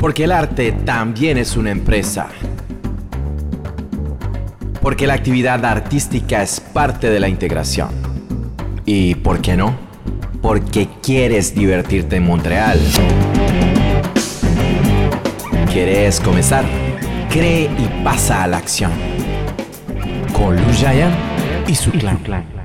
Porque el arte también es una empresa. Porque la actividad artística es parte de la integración. ¿Y por qué no? Porque quieres divertirte en Montreal. ¿Quieres comenzar? Cree y pasa a la acción. Con Lujayan y su clan.